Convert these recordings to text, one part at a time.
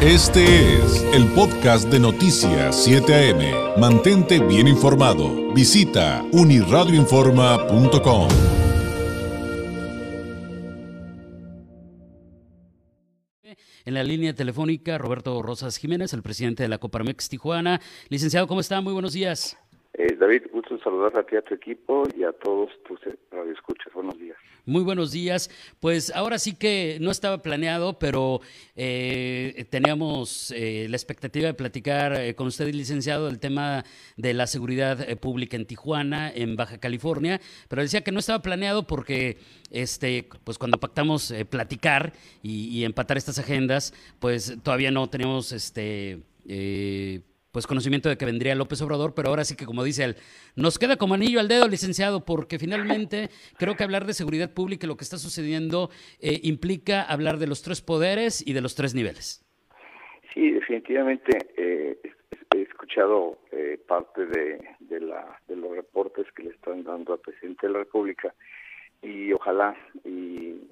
Este es el podcast de Noticias 7 AM. Mantente bien informado. Visita uniradioinforma.com. En la línea telefónica, Roberto Rosas Jiménez, el presidente de la Coparmex Tijuana. Licenciado, ¿cómo está? Muy buenos días. Eh, David, gusto en saludar a ti, a tu equipo y a todos tus eh, radioescuchas. Buenos días. Muy buenos días. Pues ahora sí que no estaba planeado, pero eh, teníamos la expectativa de platicar con usted, licenciado, el tema de la seguridad pública en Tijuana, en Baja California, pero decía que no estaba planeado porque este, pues cuando pactamos platicar y, y, empatar estas agendas, pues todavía no teníamos este pues conocimiento de que vendría López Obrador, pero ahora sí que como dice él, nos queda como anillo al dedo, licenciado, porque finalmente creo que hablar de seguridad pública y lo que está sucediendo eh, implica hablar de los tres poderes y de los tres niveles. Sí, definitivamente eh, he escuchado eh, parte de, la, de los reportes que le están dando al presidente de la República y ojalá y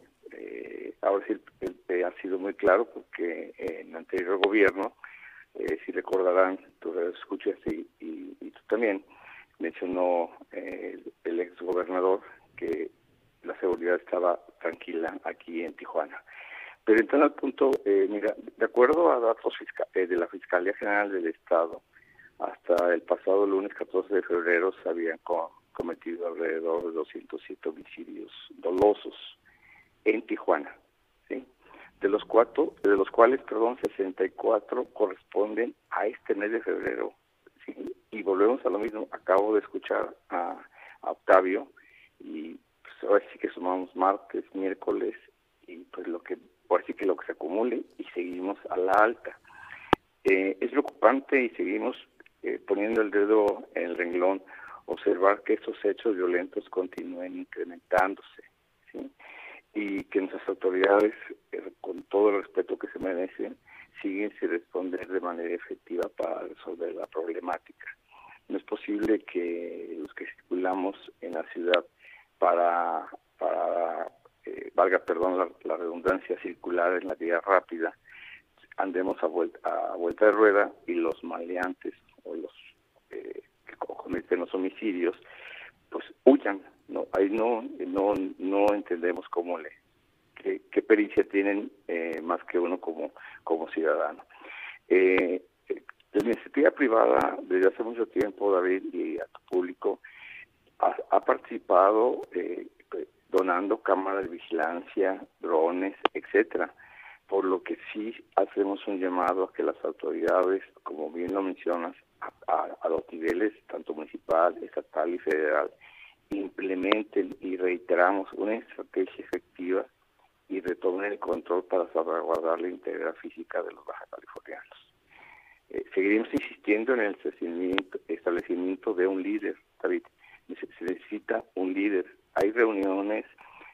ahora sí ha sido muy claro porque en el anterior gobierno eh, si recordarán, tú escuchas y, y, tú también, mencionó eh, el ex gobernador que la seguridad estaba tranquila aquí en Tijuana. Pero entrando al punto, eh, mira, de acuerdo a datos eh, de la Fiscalía General del Estado, hasta el pasado lunes 14 de febrero se habían cometido alrededor de 207 homicidios dolosos en Tijuana de los cuatro, de los cuales, perdón, 64 corresponden a este mes de febrero. Y volvemos a lo mismo. Acabo de escuchar a, Octavio y pues ahora sí que sumamos martes, miércoles y pues lo que, ahora sí que lo que se acumule y seguimos a la alta. Eh, es preocupante y seguimos eh, poniendo el dedo en el renglón observar que estos hechos violentos continúen incrementándose. ¿sí? Y que nuestras autoridades, eh, con todo el respeto que se merecen, siguen sin responder de manera efectiva para resolver la problemática. No es posible que los que circulamos en la ciudad para, para eh, valga perdón la, redundancia circular en la vía rápida, andemos a vuelta, a vuelta de rueda y los maleantes o los eh, que cometen los homicidios, pues huyan no ahí no no no entendemos cómo le qué, pericia tienen eh, más que uno como como ciudadano. Eh, la iniciativa privada desde hace mucho tiempo David y a tu público ha, participado eh, donando cámaras de vigilancia drones etcétera por lo que sí hacemos un llamado a que las autoridades como bien lo mencionas a los niveles tanto municipal estatal y federal implementen y reiteramos una estrategia efectiva y retomen el control para salvaguardar la integridad física de los baja californianos. Eh, seguiremos insistiendo en el establecimiento, de un líder, David. Se necesita un líder. Hay reuniones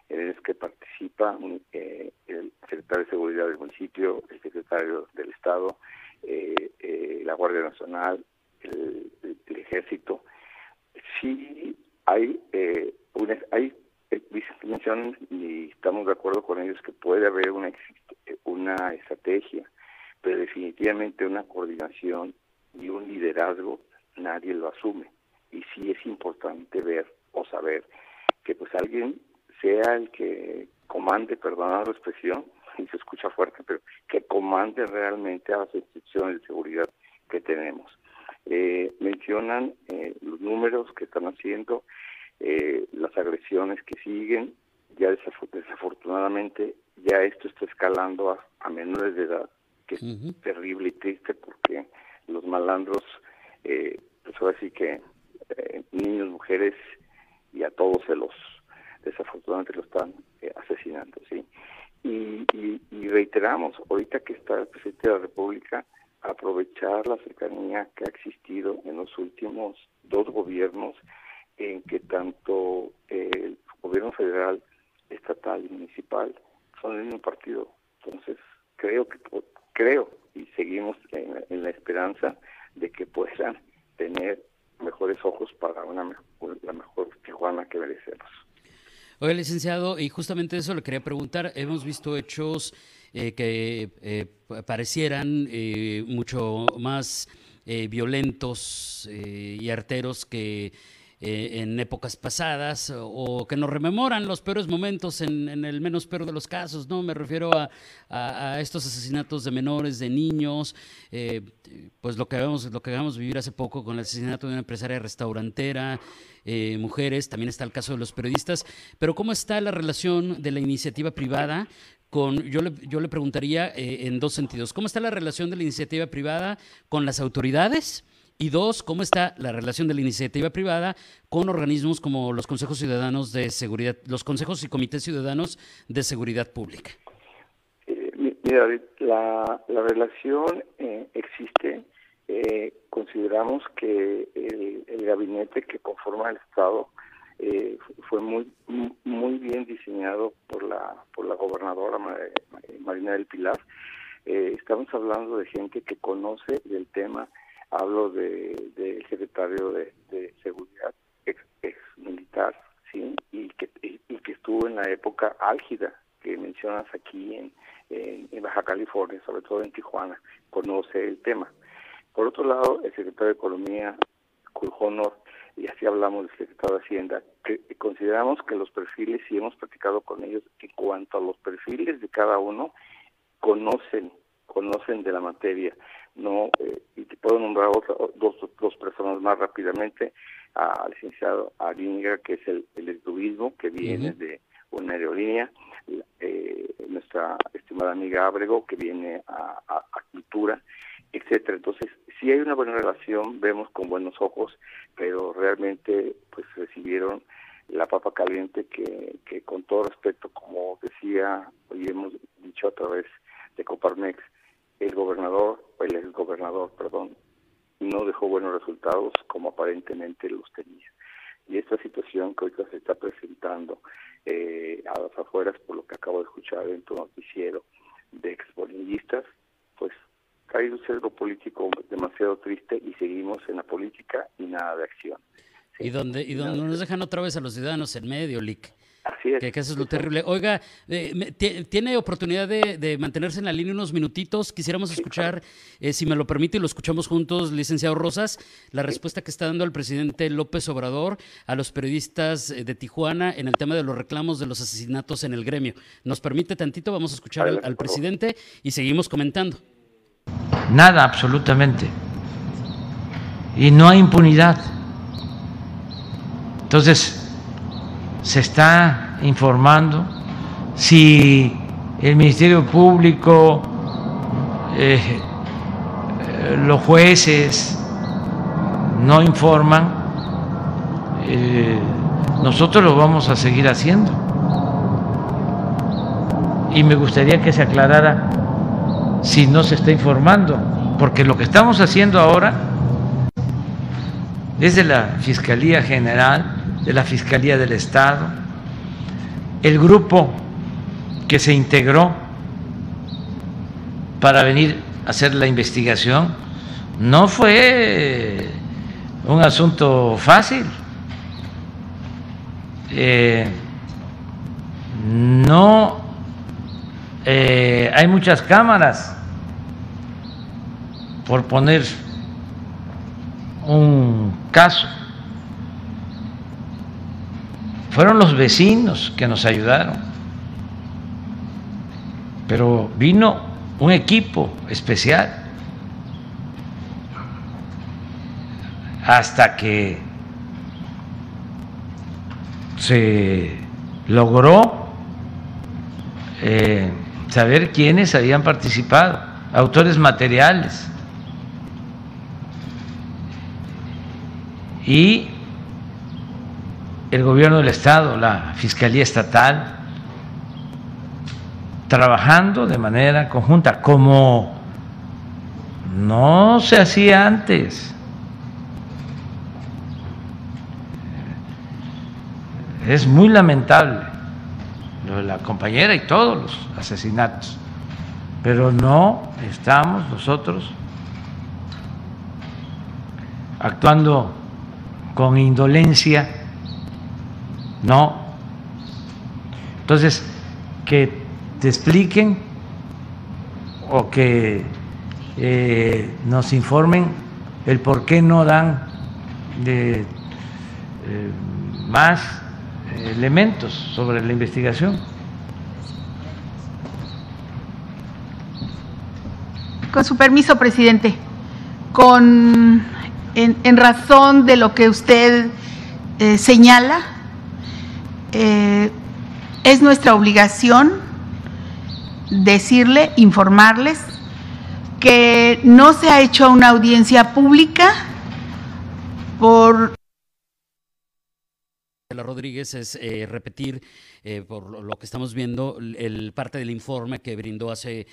en las que participa eh, el secretario de Seguridad del municipio, el secretario del Estado, eh, la Guardia Nacional, el, el Ejército. Sí hay eh, una, hay eh, mencionan y estamos de acuerdo con ellos que puede haber una una estrategia, pero definitivamente una coordinación y un liderazgo nadie lo asume y sí es importante ver o saber que pues alguien sea el que comande, perdonad la expresión, y se escucha fuerte, pero que comande realmente a las instituciones de seguridad que tenemos. Eh, mencionan eh, números que están haciendo, eh, las agresiones que siguen, ya desafortunadamente ya esto está escalando a, menores de edad, que es terrible y triste porque los malandros, eh, pues ahora sí que niños, mujeres y a todos se los desafortunadamente lo están asesinando, ¿sí? Y, y, reiteramos, ahorita que está el presidente de la República, aprovechar la cercanía que ha existido en los últimos dos gobiernos en que tanto el gobierno federal, estatal y municipal son el mismo partido. Entonces, creo que creo y seguimos en, la esperanza de que puedan tener mejores ojos para una la mejor Tijuana que merecemos. Oye, licenciado, y justamente eso le quería preguntar. Hemos visto hechos eh, que eh, parecieran eh, mucho más violentos y arteros que en épocas pasadas o que nos rememoran los peores momentos en, el menos peor de los casos, ¿no? Me refiero a, estos asesinatos de menores, de niños, pues lo que vamos, lo que acabamos vivir hace poco con el asesinato de una empresaria restaurantera, mujeres, también está el caso de los periodistas, pero ¿cómo está la relación de la iniciativa privada yo le, yo le preguntaría eh, en dos sentidos. ¿Cómo está la relación de la iniciativa privada con las autoridades? Y dos, ¿cómo está la relación de la iniciativa privada con organismos como los consejos ciudadanos de seguridad, los consejos y comités ciudadanos de seguridad pública? Eh, mira, la, la relación eh, existe. consideramos que el, el, gabinete que conforma el Estado eh, fue muy muy bien diseñado por la por la gobernadora Marina del Pilar. Eh, estamos hablando de gente que conoce del tema. Hablo del de, secretario de, seguridad ex, militar, sí, y que y, que estuvo en la época álgida que mencionas aquí en, en, Baja California, sobre todo en Tijuana, conoce el tema. Por otro lado, el secretario de Economía, Culjonor, y así hablamos del secretario de Hacienda, que consideramos que los perfiles, y hemos platicado con ellos, en cuanto a los perfiles de cada uno, conocen, conocen de la materia. no eh, Y te puedo nombrar otra, dos, dos personas más rápidamente, al licenciado Ariñga, que es el, el que viene de una aerolínea, eh, nuestra estimada amiga Abrego, que viene a, a cultura, etcétera. Entonces, si hay una buena relación, vemos con buenos ojos, pero realmente pues recibieron la papa caliente que, que con todo respeto, como decía y hemos dicho a través de Coparmex, el gobernador, el exgobernador, perdón, no dejó buenos resultados como aparentemente los tenía. Y esta situación que ahorita se está presentando eh, a las afueras, por lo que acabo de escuchar en tu noticiero, de expolinistas, pues hay un cerdo político demasiado triste y seguimos en la política y nada de acción. Y donde y donde nos dejan otra vez a los ciudadanos en medio, Lick. Así es. Que, eso es lo terrible. Oiga, eh, ¿tiene oportunidad de, mantenerse en la línea unos minutitos? Quisiéramos escuchar, eh, si me lo permite, y lo escuchamos juntos, licenciado Rosas, la respuesta que está dando el presidente López Obrador a los periodistas eh, de Tijuana en el tema de los reclamos de los asesinatos en el gremio. ¿Nos permite tantito? Vamos a escuchar al presidente y seguimos comentando. Nada, absolutamente. Y no hay impunidad. Entonces, se está informando si el Ministerio Público, eh, los jueces no informan, eh, nosotros lo vamos a seguir haciendo. Y me gustaría que se aclarara si no se está informando, porque lo que estamos haciendo ahora es de la Fiscalía General, de la Fiscalía del Estado, el grupo que se integró para venir a hacer la investigación, no fue un asunto fácil. Eh, no eh, hay muchas cámaras, por poner un caso. Fueron los vecinos que nos ayudaron, pero vino un equipo especial hasta que se logró eh, saber quiénes habían participado, autores materiales. Y el gobierno del Estado, la Fiscalía Estatal, trabajando de manera conjunta, como no se hacía antes. Es muy lamentable la compañera y todos los asesinatos. Pero no estamos nosotros actuando con indolencia, no. Entonces, que te expliquen o que eh, nos informen el por qué no dan eh, más elementos sobre la investigación. Con su permiso, presidente, con en, razón de lo que usted eh, señala, eh, es nuestra obligación decirle, informarles que no se ha hecho una audiencia pública por Rodríguez es eh, repetir, por lo que estamos viendo, el parte del informe que brindó hace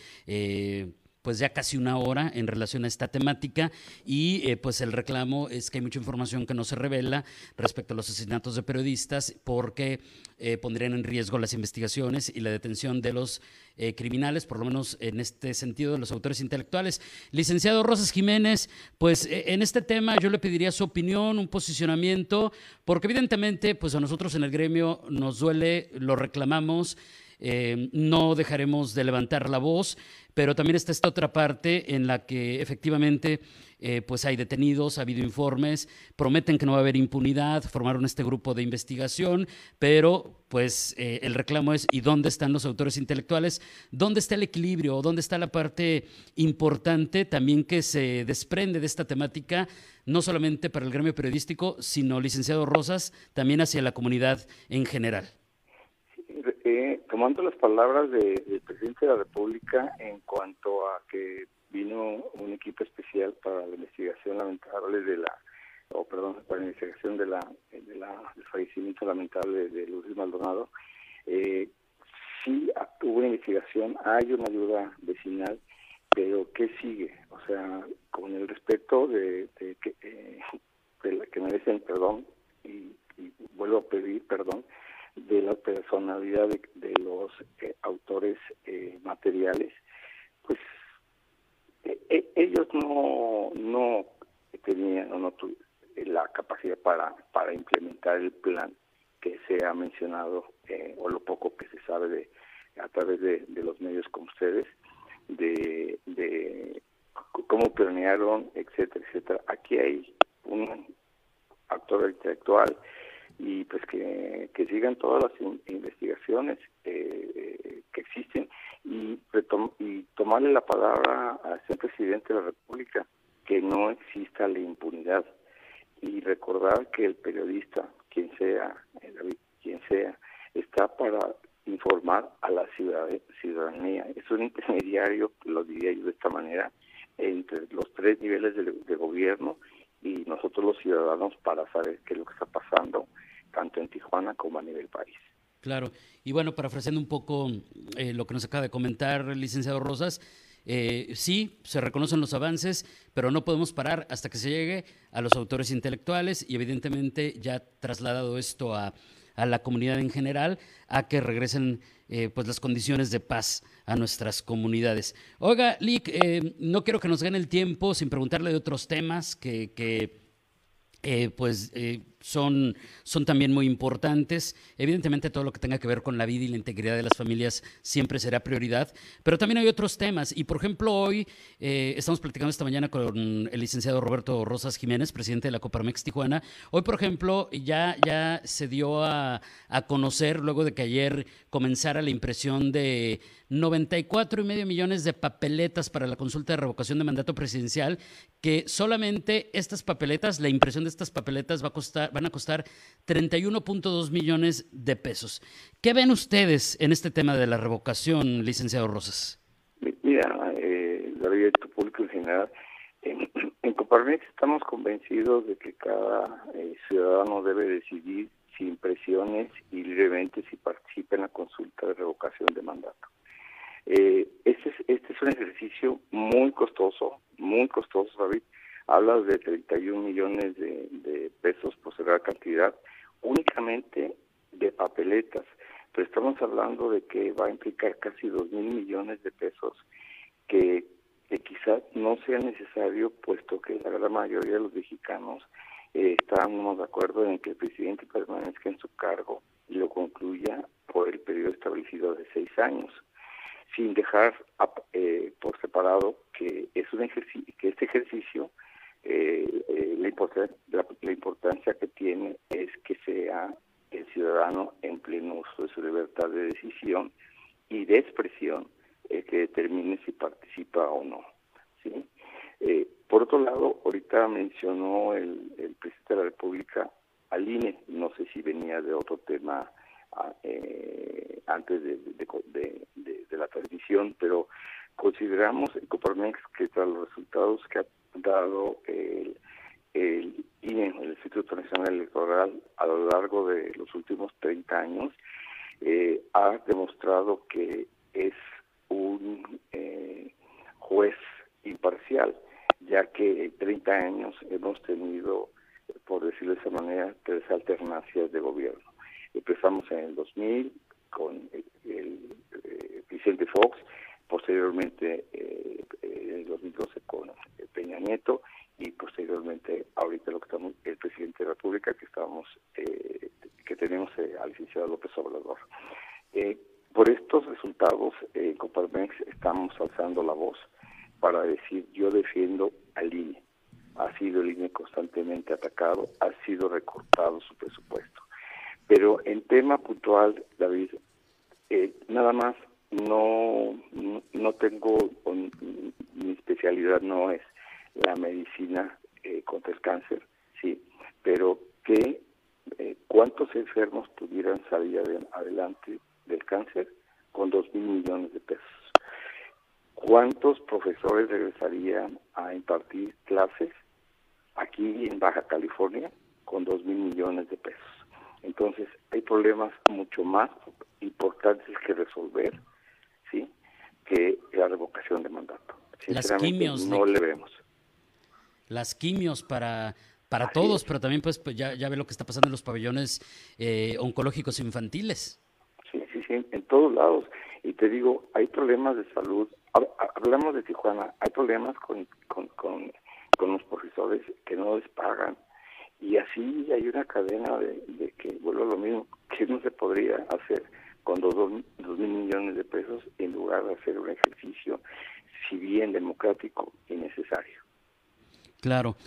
pues ya casi una hora en relación a esta temática y eh, pues el reclamo es que hay mucha información que no se revela respecto a los asesinatos de periodistas porque eh, pondrían en riesgo las investigaciones y la detención de los eh, criminales, por lo menos en este sentido de los autores intelectuales. Licenciado Rosas Jiménez, pues en este tema yo le pediría su opinión, un posicionamiento, porque evidentemente pues a nosotros en el gremio nos duele, lo reclamamos. No dejaremos de levantar la voz, pero también está esta otra parte en la que efectivamente eh, pues hay detenidos, ha habido informes, prometen que no va a haber impunidad, formaron este grupo de investigación, pero pues eh, el reclamo es ¿y dónde están los autores intelectuales? ¿Dónde está el equilibrio? ¿Dónde está la parte importante también que se desprende de esta temática, no solamente para el gremio periodístico, sino, licenciado Rosas, también hacia la comunidad en general? Tomando las palabras del presidente de la República en cuanto a que vino un equipo especial para la investigación lamentable de la, o perdón, para la investigación de la, de la del fallecimiento lamentable de Luis Maldonado, eh, sí hubo una investigación, hay una ayuda vecinal, pero ¿qué sigue? O sea, con el respeto de, que, eh, de la que merecen perdón y vuelvo a pedir perdón, de personalidad de, los eh, autores eh, materiales, pues e, ellos no, no tenían o no tuvieron la capacidad para, para implementar el plan que se ha mencionado eh, o lo poco que se sabe de a través de, los medios como ustedes de, de cómo planearon etcétera etcétera aquí hay un actor intelectual y pues que, que sigan todas las investigaciones eh, que existen y, y tomarle la palabra al señor presidente de la República que no exista la impunidad y recordar que el periodista, quien sea, quien sea, está para informar a la ciudadanía. Es un intermediario, lo diría yo de esta manera, entre los tres niveles de, de gobierno y nosotros los ciudadanos para saber qué es lo que está pasando tanto en Tijuana como a nivel país. Claro, y bueno, para parafraseando un poco eh, lo que nos acaba de comentar el licenciado Rosas, eh, sí, se reconocen los avances, pero no podemos parar hasta que se llegue a los autores intelectuales y evidentemente ya trasladado esto a, a la comunidad en general, a que regresen eh, pues las condiciones de paz a nuestras comunidades. Oiga, Lick, no quiero que nos gane el tiempo sin preguntarle de otros temas que, que pues son, son también muy importantes. Evidentemente todo lo que tenga que ver con la vida y la integridad de las familias siempre será prioridad, pero también hay otros temas. Y por ejemplo, hoy eh, estamos platicando esta mañana con el licenciado Roberto Rosas Jiménez, presidente de la Coparmex Tijuana. Hoy, por ejemplo, ya, ya se dio a, a conocer, luego de que ayer comenzara la impresión de 94 y medio millones de papeletas para la consulta de revocación de mandato presidencial, que solamente estas papeletas, la impresión de estas papeletas va a costar, van a costar 31.2 millones de pesos. ¿Qué ven ustedes en este tema de la revocación, licenciado Rosas? Mira, eh, David, tu público en general, en, en Coparmex estamos convencidos de que cada eh, ciudadano debe decidir sin presiones y libremente si participa en la consulta de revocación de mandato. Eh, este, es, este es un ejercicio muy costoso, muy costoso, David. Hablas de 31 millones de, pesos por cerrar cantidad, únicamente de papeletas, pero estamos hablando de que va a implicar casi 2 mil millones de pesos que, quizás no sea necesario, puesto que la gran mayoría de los mexicanos eh, estábamos de acuerdo en que el presidente permanezca en su cargo y lo concluya por el periodo establecido de seis años, sin dejar eh, por separado que es un ejercicio, que este ejercicio eh, la, importancia, la, importancia que tiene es que sea el ciudadano en pleno uso de su libertad de decisión y de expresión el que determine si participa o no. ¿sí? por otro lado, ahorita mencionó el, presidente de la República al INE, no sé si venía de otro tema eh, antes de, de, la transmisión, pero consideramos en Coparmex que tras los resultados que ha dado el, el el Instituto Nacional Electoral, a lo largo de los últimos 30 años, eh, ha demostrado que es un eh, juez imparcial, ya que en 30 años hemos tenido, por decirlo de esa manera, tres alternancias de gobierno. Empezamos en el 2000 con el, el, eh, Vicente Fox, posteriormente en el 2012 con Peña Nieto ahorita lo que estamos el presidente de la República que estamos eh, que tenemos al licenciado López Obrador. por estos resultados en Coparmex estamos alzando la voz para decir yo defiendo al INE. Ha sido el INE constantemente atacado, ha sido recortado su presupuesto. Pero en tema puntual, David, eh, nada más no, no, tengo, mi especialidad no es la medicina eh, contra el cáncer, sí, pero que eh, cuántos enfermos pudieran salir adelante del cáncer con dos mil millones de pesos. ¿Cuántos profesores regresarían a impartir clases aquí en Baja California con dos mil millones de pesos? Entonces, hay problemas mucho más importantes que resolver, ¿sí? Que la revocación de mandato. Las quimios. No le vemos. Las quimios para para todos, pero también pues, pues, ya, ya ve lo que está pasando en los pabellones eh, oncológicos infantiles. Sí, sí, sí, en todos lados. Y te digo, hay problemas de salud. Hablamos de Tijuana, hay problemas con, con, con, con los profesores que no les pagan, y así hay una cadena de, que vuelvo a lo mismo, que no se podría hacer con dos, dos, mil millones de pesos en lugar de hacer un ejercicio, si bien democrático y necesario. Claro.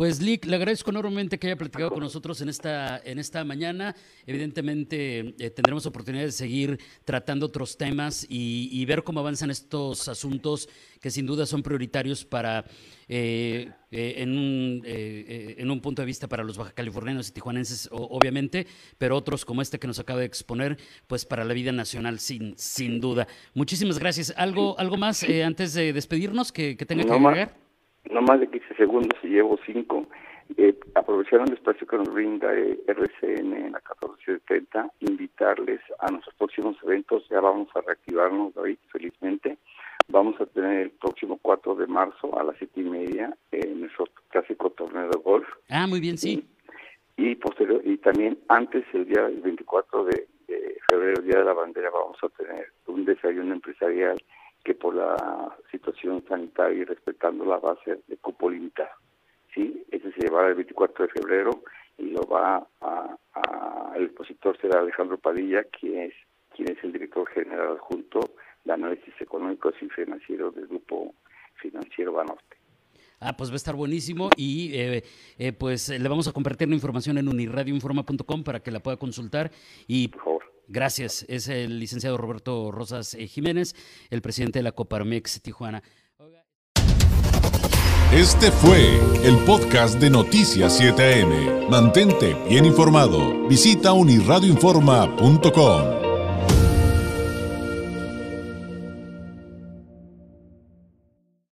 Pues Lick, le agradezco enormemente que haya platicado con nosotros en esta, en esta mañana. Evidentemente eh, tendremos oportunidad de seguir tratando otros temas y, ver cómo avanzan estos asuntos que sin duda son prioritarios para, eh, eh, en, un, en un punto de vista para los baja californianos y tijuanenses, obviamente, pero otros como este que nos acaba de exponer, pues para la vida nacional sin, sin duda. Muchísimas gracias. ¿Algo, algo más antes de despedirnos que, tenga que agregar? No más de 15 segundos y llevo 5. Eh, aprovechar el espacio que nos brinda eh, RCN en la 1470, invitarles a nuestros próximos eventos. Ya vamos a reactivarnos hoy, felizmente. Vamos a tener el próximo 4 de marzo a las 7 y media en nuestro clásico torneo de golf. Ah, muy bien, sí. Y, posterior, y también antes, el día 24 de, de febrero, Día de la Bandera, vamos a tener un desayuno empresarial que por la situación sanitaria y respetando la base de cupo limitado. ¿sí? Ese se llevará el 24 de febrero y lo va a, el expositor será Alejandro Padilla, quien es, quien es el director general adjunto de análisis económicos y financieros del grupo financiero Banorte. Ah, pues va a estar buenísimo y eh, eh, pues le vamos a compartir la información en unirradioinforma.com para que la pueda consultar y Por favor. Gracias. Es el licenciado Roberto Rosas eh, Jiménez, el presidente de la Coparmex Tijuana. Este fue el podcast de Noticias 7am. Mantente bien informado. Visita unirradioinforma.com.